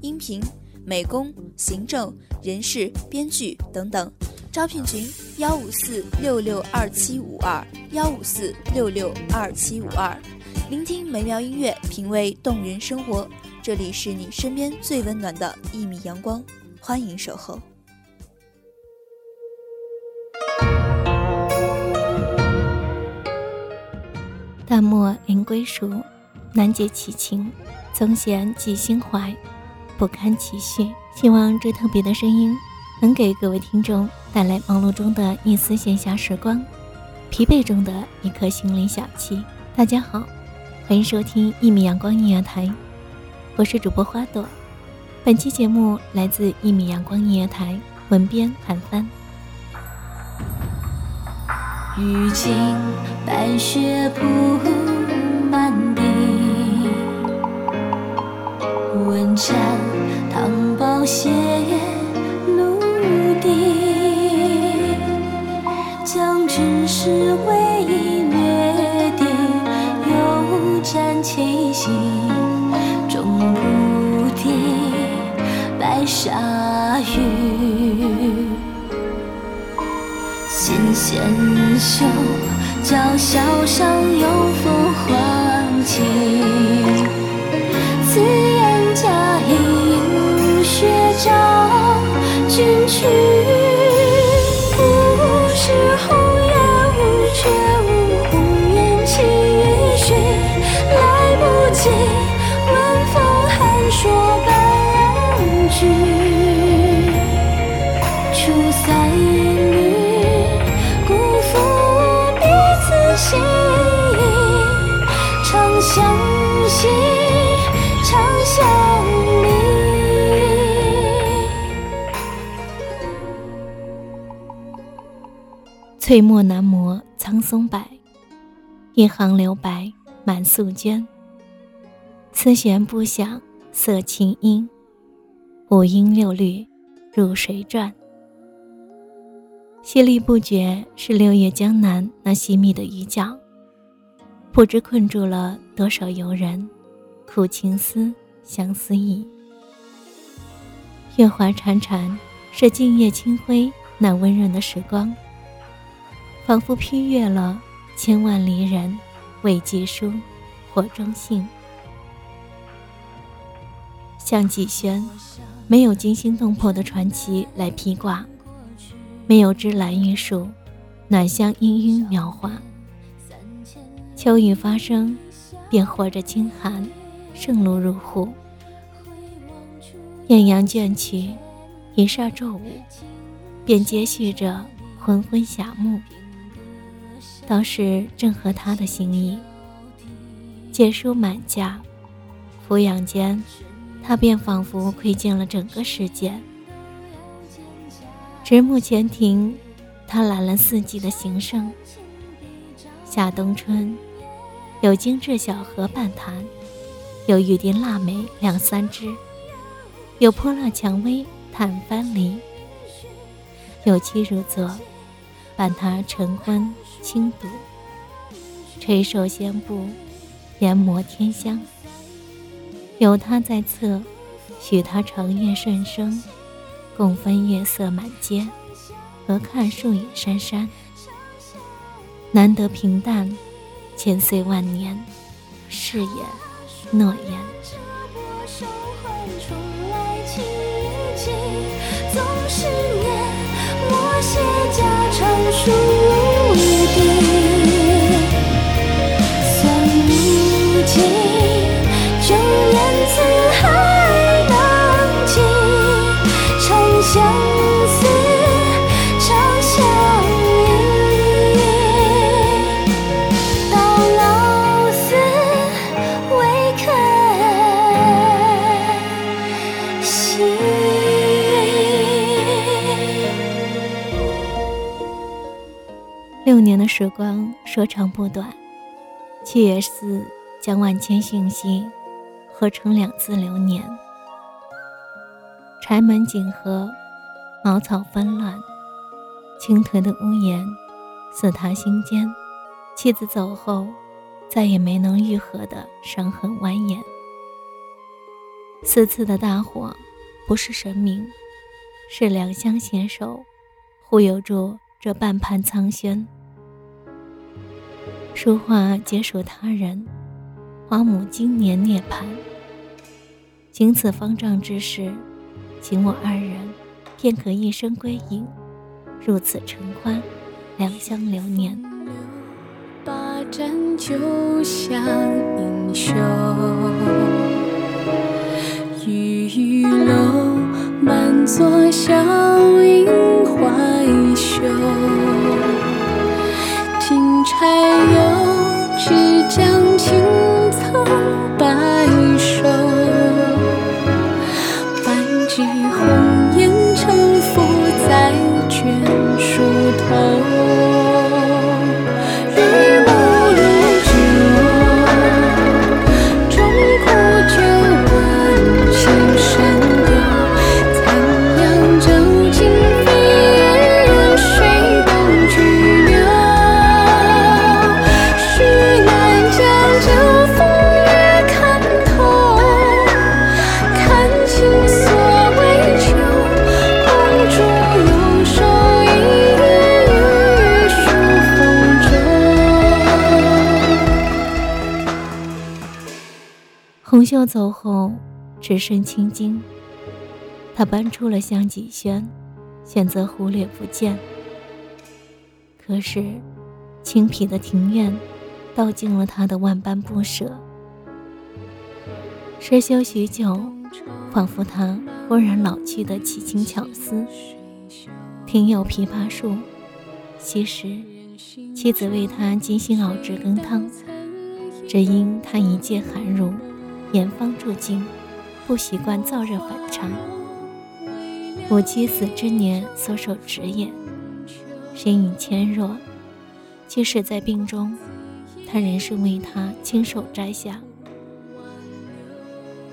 音频、美工、行政、人事、编剧等等。招聘群：幺五四六六二七五二幺五四六六二七五二。聆听美妙音乐，品味动人生活。这里是你身边最温暖的一米阳光，欢迎守候。淡漠临归属，难解其情，曾闲寄心怀，不堪其绪。希望这特别的声音能给各位听众带来忙碌中的一丝闲暇时光，疲惫中的一颗心灵小憩。大家好，欢迎收听一米阳光音乐台，我是主播花朵。本期节目来自一米阳光音乐台，文编韩帆。雨尽白雪铺满宝血陆地，将军是唯一约定，有战七夕，终不敌白沙雨。纤纤袖，娇笑上有风唤起。翠墨难磨苍松柏，一行留白满素绢。丝弦不响色清音，五音六律入水转。淅沥不绝是六月江南那细密的雨角，不知困住了多少游人，苦情思，相思意。月华潺潺，是静夜清辉那温润的时光。仿佛披越了千万离人，未寄书，火中信。像季轩，没有惊心动魄的传奇来披挂，没有芝兰玉树，暖香氤氲描画。秋雨发生，便或者清寒，盛露入户。艳阳倦去，一霎骤午，便接续着昏昏霞暮。倒是正合他的心意。借书满架，俯仰间，他便仿佛窥见了整个世界。直目前庭，他揽了四季的形胜。夏冬春，有精致小荷半坛，有玉笛腊梅两三枝，有泼辣蔷薇探藩篱，有妻如昨，伴他晨昏轻读，垂手仙步，研磨天香。有他在侧，许他长夜顺生，共分月色满街，和看树影珊珊。难得平淡，千岁万年，誓言诺言。总是念我写家常书六年的时光说长不短，七月四将万千信息合成两字流年。柴门紧合，茅草纷乱，倾颓的屋檐似他心间。妻子走后，再也没能愈合的伤痕蜿蜒。四次的大火，不是神明，是两相携手，护佑住这半盘苍轩。书画皆属他人，花母今年涅槃。经此方丈之事，请我二人便可一生归隐，入此承欢，两相留念。把盏酒香盈袖，玉楼红袖走后，只剩青筋。他搬出了香几轩，选择忽略不见。可是，青僻的庭院，道尽了他的万般不舍。失修许久，仿佛他忽然老去的奇情巧思。庭有枇杷树，昔时妻子为他精心熬制羹汤，只因他一介寒儒，严方住境，不习惯燥热反常。母妻死之年所手植也，身影纤弱，即使在病中，他仍是为他亲手摘下。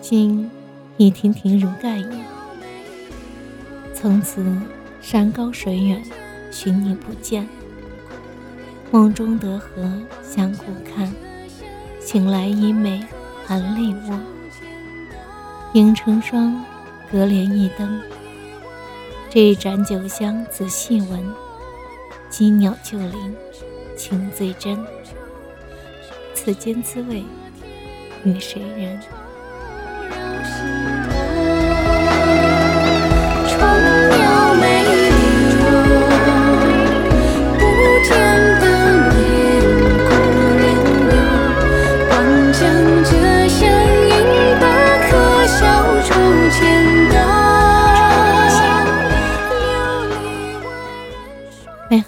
今已亭亭如盖也，从此山高水远，寻你不见。梦中得何相顾看，醒来已美含泪卧。影成双，隔帘一灯。这盏酒香仔细闻，鸡鸟旧林，情最真。此间滋味，与谁人？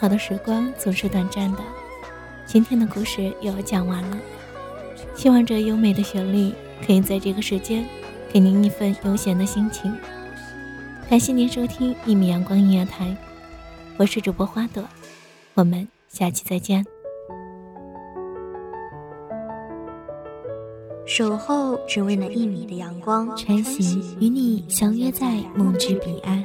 好的时光总是短暂的，今天的故事又要讲完了。希望这优美的旋律可以在这个时间给您一份悠闲的心情。感谢您收听一米阳光音乐台，我是主播花朵，我们下期再见。守候只为那一米的阳光，晨曦与你相约在梦之彼岸。